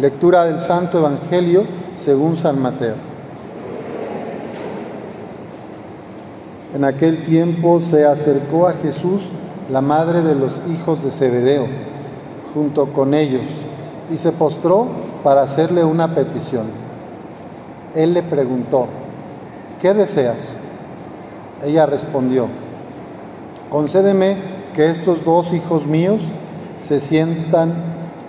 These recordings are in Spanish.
Lectura del Santo Evangelio según San Mateo. En aquel tiempo se acercó a Jesús la madre de los hijos de Zebedeo, junto con ellos, y se postró para hacerle una petición. Él le preguntó, ¿qué deseas? Ella respondió, concédeme que estos dos hijos míos se sientan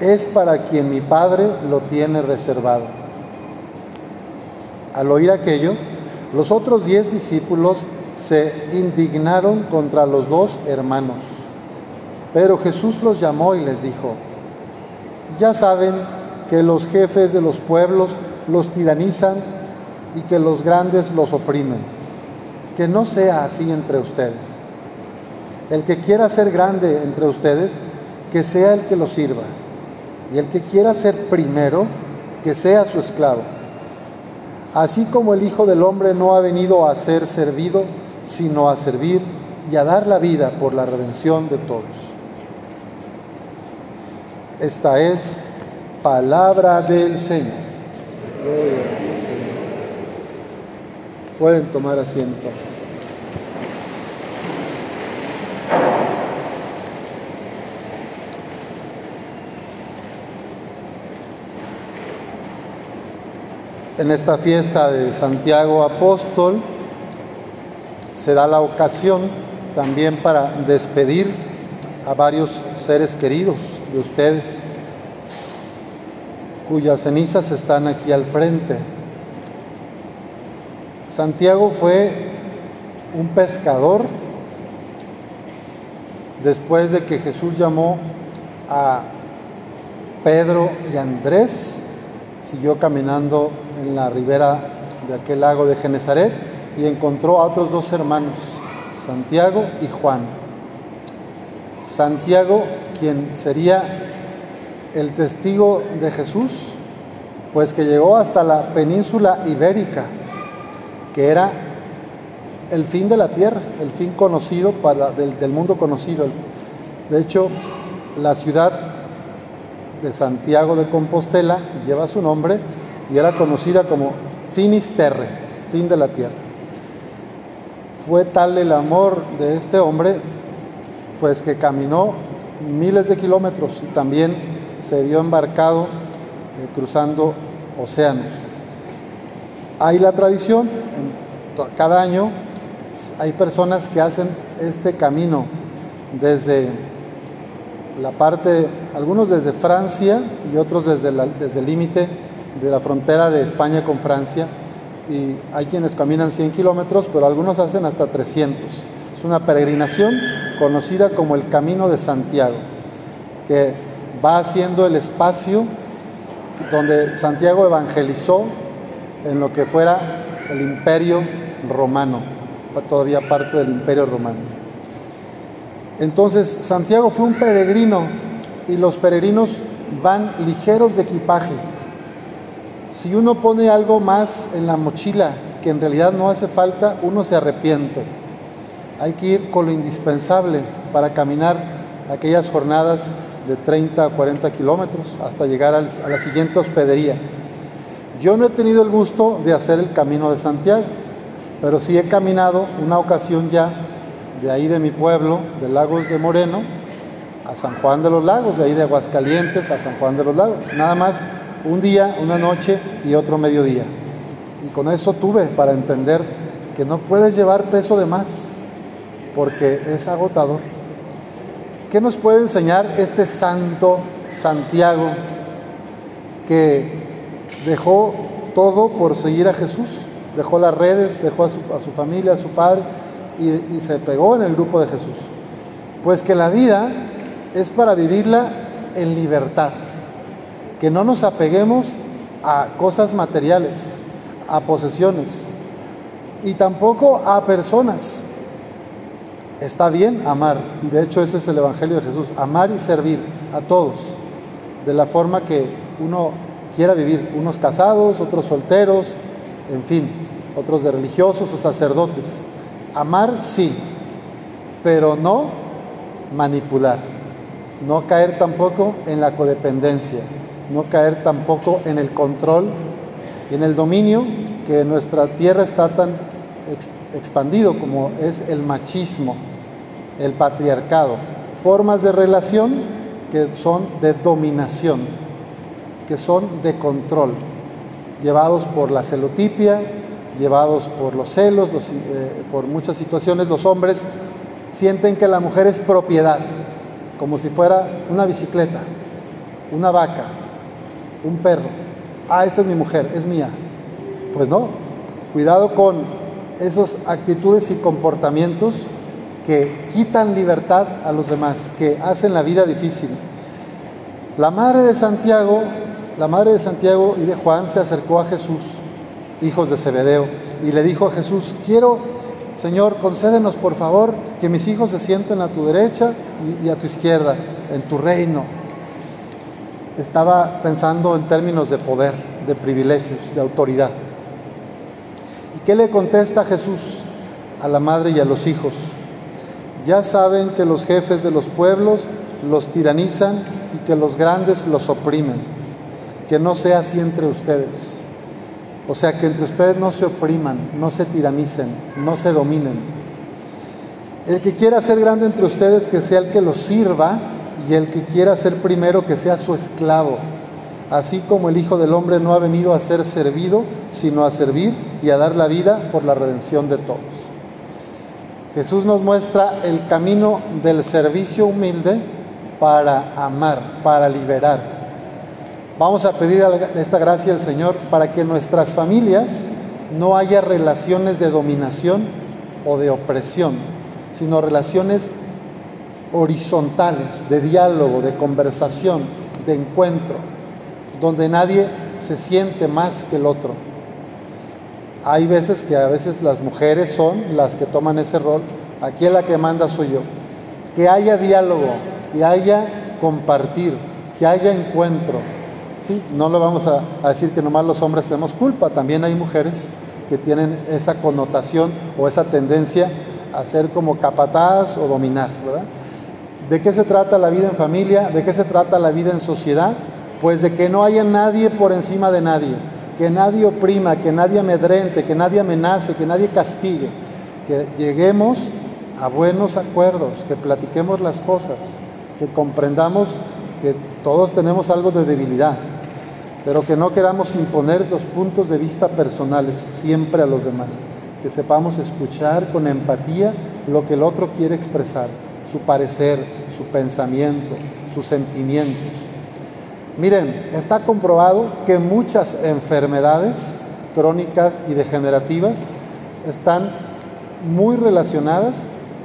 es para quien mi Padre lo tiene reservado. Al oír aquello, los otros diez discípulos se indignaron contra los dos hermanos. Pero Jesús los llamó y les dijo, ya saben que los jefes de los pueblos los tiranizan y que los grandes los oprimen. Que no sea así entre ustedes. El que quiera ser grande entre ustedes, que sea el que lo sirva y el que quiera ser primero, que sea su esclavo. Así como el Hijo del Hombre no ha venido a ser servido, sino a servir y a dar la vida por la redención de todos. Esta es palabra del Señor. Pueden tomar asiento. En esta fiesta de Santiago Apóstol se da la ocasión también para despedir a varios seres queridos de ustedes, cuyas cenizas están aquí al frente. Santiago fue un pescador después de que Jesús llamó a Pedro y Andrés siguió caminando en la ribera de aquel lago de Genezaret y encontró a otros dos hermanos, Santiago y Juan. Santiago, quien sería el testigo de Jesús, pues que llegó hasta la península ibérica, que era el fin de la tierra, el fin conocido para, del, del mundo conocido. De hecho, la ciudad de Santiago de Compostela lleva su nombre y era conocida como Finisterre, fin de la tierra. Fue tal el amor de este hombre, pues que caminó miles de kilómetros y también se vio embarcado eh, cruzando océanos. Hay la tradición, cada año hay personas que hacen este camino desde la parte, algunos desde Francia y otros desde, desde el límite de la frontera de España con Francia. Y hay quienes caminan 100 kilómetros, pero algunos hacen hasta 300. Es una peregrinación conocida como el Camino de Santiago, que va haciendo el espacio donde Santiago evangelizó en lo que fuera el imperio romano, todavía parte del imperio romano. Entonces Santiago fue un peregrino y los peregrinos van ligeros de equipaje. Si uno pone algo más en la mochila que en realidad no hace falta, uno se arrepiente. Hay que ir con lo indispensable para caminar aquellas jornadas de 30 a 40 kilómetros hasta llegar a la siguiente hospedería. Yo no he tenido el gusto de hacer el camino de Santiago, pero sí he caminado una ocasión ya de ahí de mi pueblo, de Lagos de Moreno, a San Juan de los Lagos, de ahí de Aguascalientes a San Juan de los Lagos. Nada más un día, una noche y otro mediodía. Y con eso tuve para entender que no puedes llevar peso de más, porque es agotador. ¿Qué nos puede enseñar este santo Santiago que dejó todo por seguir a Jesús? Dejó las redes, dejó a su, a su familia, a su padre y, se pegó en el grupo de Jesús. Pues que la vida es para vivirla en libertad. que no nos apeguemos a cosas materiales, a posesiones y tampoco a personas. Está bien amar, y de hecho ese es el Evangelio de Jesús, amar y servir a todos, de la forma que uno quiera vivir, unos casados, otros solteros, en fin, otros de religiosos o sacerdotes. Amar sí, pero no manipular, no caer tampoco en la codependencia, no caer tampoco en el control y en el dominio que en nuestra tierra está tan expandido como es el machismo, el patriarcado, formas de relación que son de dominación, que son de control, llevados por la celotipia, llevados por los celos, eh, por muchas situaciones, los hombres sienten que la mujer es propiedad, como si fuera una bicicleta, una vaca, un perro. Ah, esta es mi mujer, es mía. Pues no, cuidado con esas actitudes y comportamientos que quitan libertad a los demás, que hacen la vida difícil. La madre de Santiago, la madre de Santiago y de Juan se acercó a Jesús, hijos de Zebedeo, y le dijo a Jesús, quiero, Señor, concédenos por favor que mis hijos se sienten a tu derecha y, y a tu izquierda, en tu reino. Estaba pensando en términos de poder, de privilegios, de autoridad. ¿Y qué le contesta Jesús a la madre y a los hijos? Ya saben que los jefes de los pueblos los tiranizan y que los grandes los oprimen. Que no sea así entre ustedes. O sea, que entre ustedes no se opriman, no se tiranicen, no se dominen. El que quiera ser grande entre ustedes, que sea el que los sirva, y el que quiera ser primero, que sea su esclavo. Así como el Hijo del Hombre no ha venido a ser servido, sino a servir y a dar la vida por la redención de todos. Jesús nos muestra el camino del servicio humilde para amar, para liberar. Vamos a pedir esta gracia al Señor para que en nuestras familias no haya relaciones de dominación o de opresión, sino relaciones horizontales, de diálogo, de conversación, de encuentro, donde nadie se siente más que el otro hay veces que a veces las mujeres son las que toman ese rol. Aquí la que manda soy yo. Que haya diálogo, que haya compartir, que haya encuentro. No lo vamos a, decir que nomás los hombres tenemos culpa, también hay mujeres que tienen esa connotación o esa tendencia a ser como capataz o dominar. ¿De qué se trata la vida en familia? ¿De qué se trata la vida en sociedad? Pues de que no haya nadie por encima de nadie que nadie oprima, que nadie amedrente, que nadie amenace, que nadie castigue, que lleguemos a buenos acuerdos, que platiquemos las cosas, que comprendamos que todos tenemos algo de debilidad, pero que no queramos imponer los puntos de vista personales siempre a los demás, que sepamos escuchar con empatía lo que el otro quiere expresar, su parecer, su pensamiento, sus sentimientos Miren, está comprobado que muchas enfermedades crónicas y degenerativas están muy relacionadas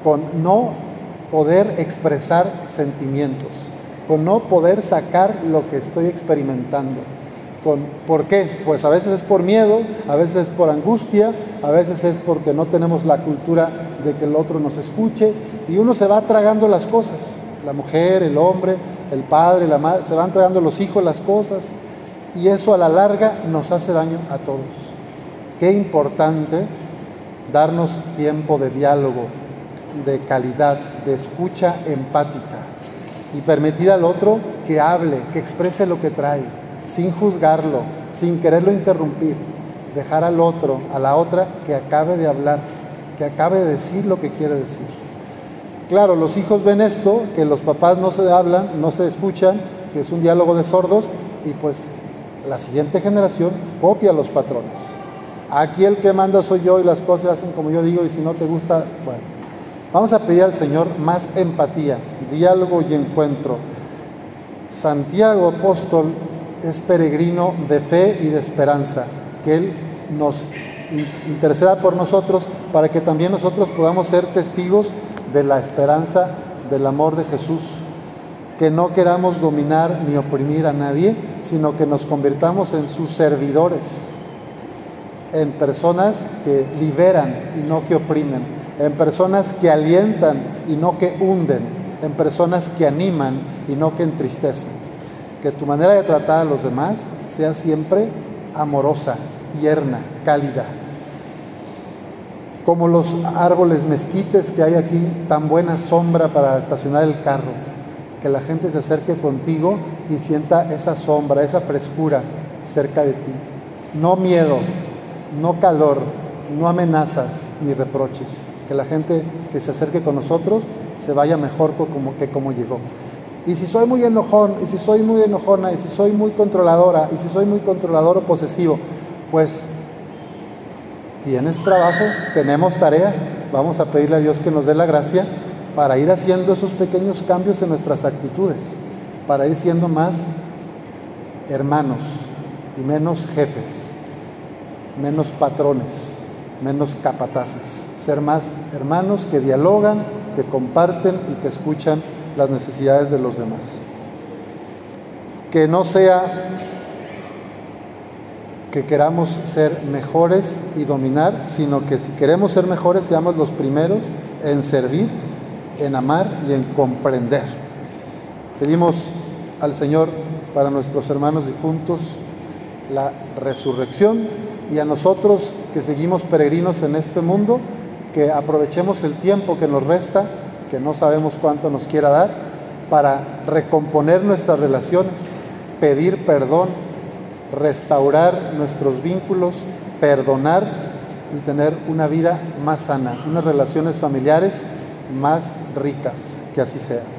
con no poder expresar sentimientos, con no poder sacar lo que estoy experimentando. ¿Por qué? Pues a veces es por miedo, a veces es por angustia, a veces es porque no tenemos la cultura de que el otro nos escuche y uno se va tragando las cosas, la mujer, el hombre, el padre, la madre, se van tragando los hijos las cosas y eso a la larga nos hace daño a todos. Qué importante darnos tiempo de diálogo, de calidad, de escucha empática y permitir al otro que hable, que exprese lo que trae, sin juzgarlo, sin quererlo interrumpir. Dejar al otro, a la otra, que acabe de hablar, que acabe de decir lo que quiere decir. Claro, los hijos ven esto, que los papás no se hablan, no se escuchan, que es un diálogo de sordos, y pues la siguiente generación copia los patrones. Aquí el que manda soy yo y las cosas hacen como yo digo y si no te gusta, bueno. Vamos a pedir al Señor más empatía, diálogo y encuentro. Santiago apóstol es peregrino de fe y de esperanza, que Él nos interceda por nosotros para que también nosotros podamos ser testigos de la esperanza del amor de Jesús que no queramos dominar ni oprimir a nadie, sino que nos convirtamos en sus servidores, en personas que liberan y no que oprimen, en personas que alientan y no que hunden, en personas que animan y no que entristecen. Que tu manera de tratar a los demás sea siempre amorosa, tierna, cálida. Como los árboles mezquites que hay aquí, tan buena sombra para estacionar el carro. Que la gente se acerque contigo y sienta esa sombra, esa frescura cerca de ti. No miedo, no calor, no amenazas ni reproches. Que la gente que se acerque con nosotros se vaya mejor como, que como llegó. Y si soy muy enojón, y si soy muy enojona, y si soy muy controladora, y si soy muy controlador o posesivo, pues tienes trabajo, tenemos tarea, vamos a pedirle a Dios que nos dé la gracia para ir haciendo esos pequeños cambios en nuestras actitudes, para ir siendo más hermanos y menos jefes, menos patrones, menos capataces, ser más hermanos que dialogan, que comparten y que escuchan las necesidades de los demás. Que no sea que queramos ser mejores y dominar, sino que si queremos ser mejores, seamos los primeros en servir, en amar y en comprender. Pedimos al Señor para nuestros hermanos difuntos la resurrección y a nosotros que seguimos peregrinos en este mundo, que aprovechemos el tiempo que nos resta que no sabemos cuánto nos quiera dar, para recomponer nuestras relaciones, pedir perdón, restaurar nuestros vínculos, perdonar y tener una vida más sana, unas relaciones familiares más ricas, que así sea.